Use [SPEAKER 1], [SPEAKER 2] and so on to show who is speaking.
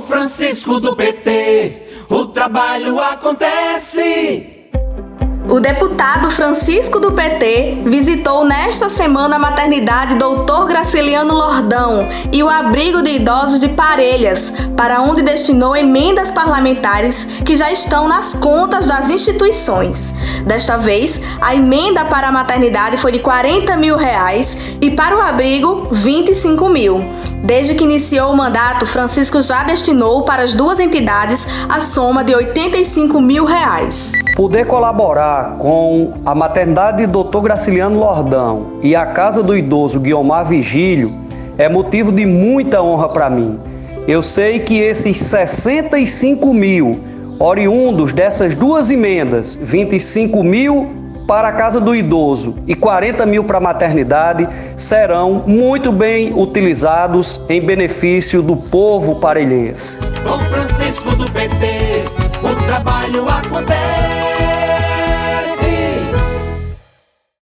[SPEAKER 1] Francisco do PT, o trabalho acontece.
[SPEAKER 2] O deputado Francisco do PT visitou nesta semana a maternidade Doutor Graciliano Lordão e o abrigo de idosos de Parelhas, para onde destinou emendas parlamentares que já estão nas contas das instituições. Desta vez, a emenda para a maternidade foi de 40 mil reais e para o abrigo, 25 mil. Desde que iniciou o mandato, Francisco já destinou para as duas entidades a soma de 85 mil reais.
[SPEAKER 3] Poder colaborar com a maternidade Dr. Graciliano Lordão e a Casa do Idoso Guiomar Vigílio é motivo de muita honra para mim. Eu sei que esses 65 mil oriundos dessas duas emendas, 25 mil para a Casa do Idoso e 40 mil para a maternidade, serão muito bem utilizados em benefício do povo parelhense.
[SPEAKER 1] Com Francisco do PT, o trabalho acontece.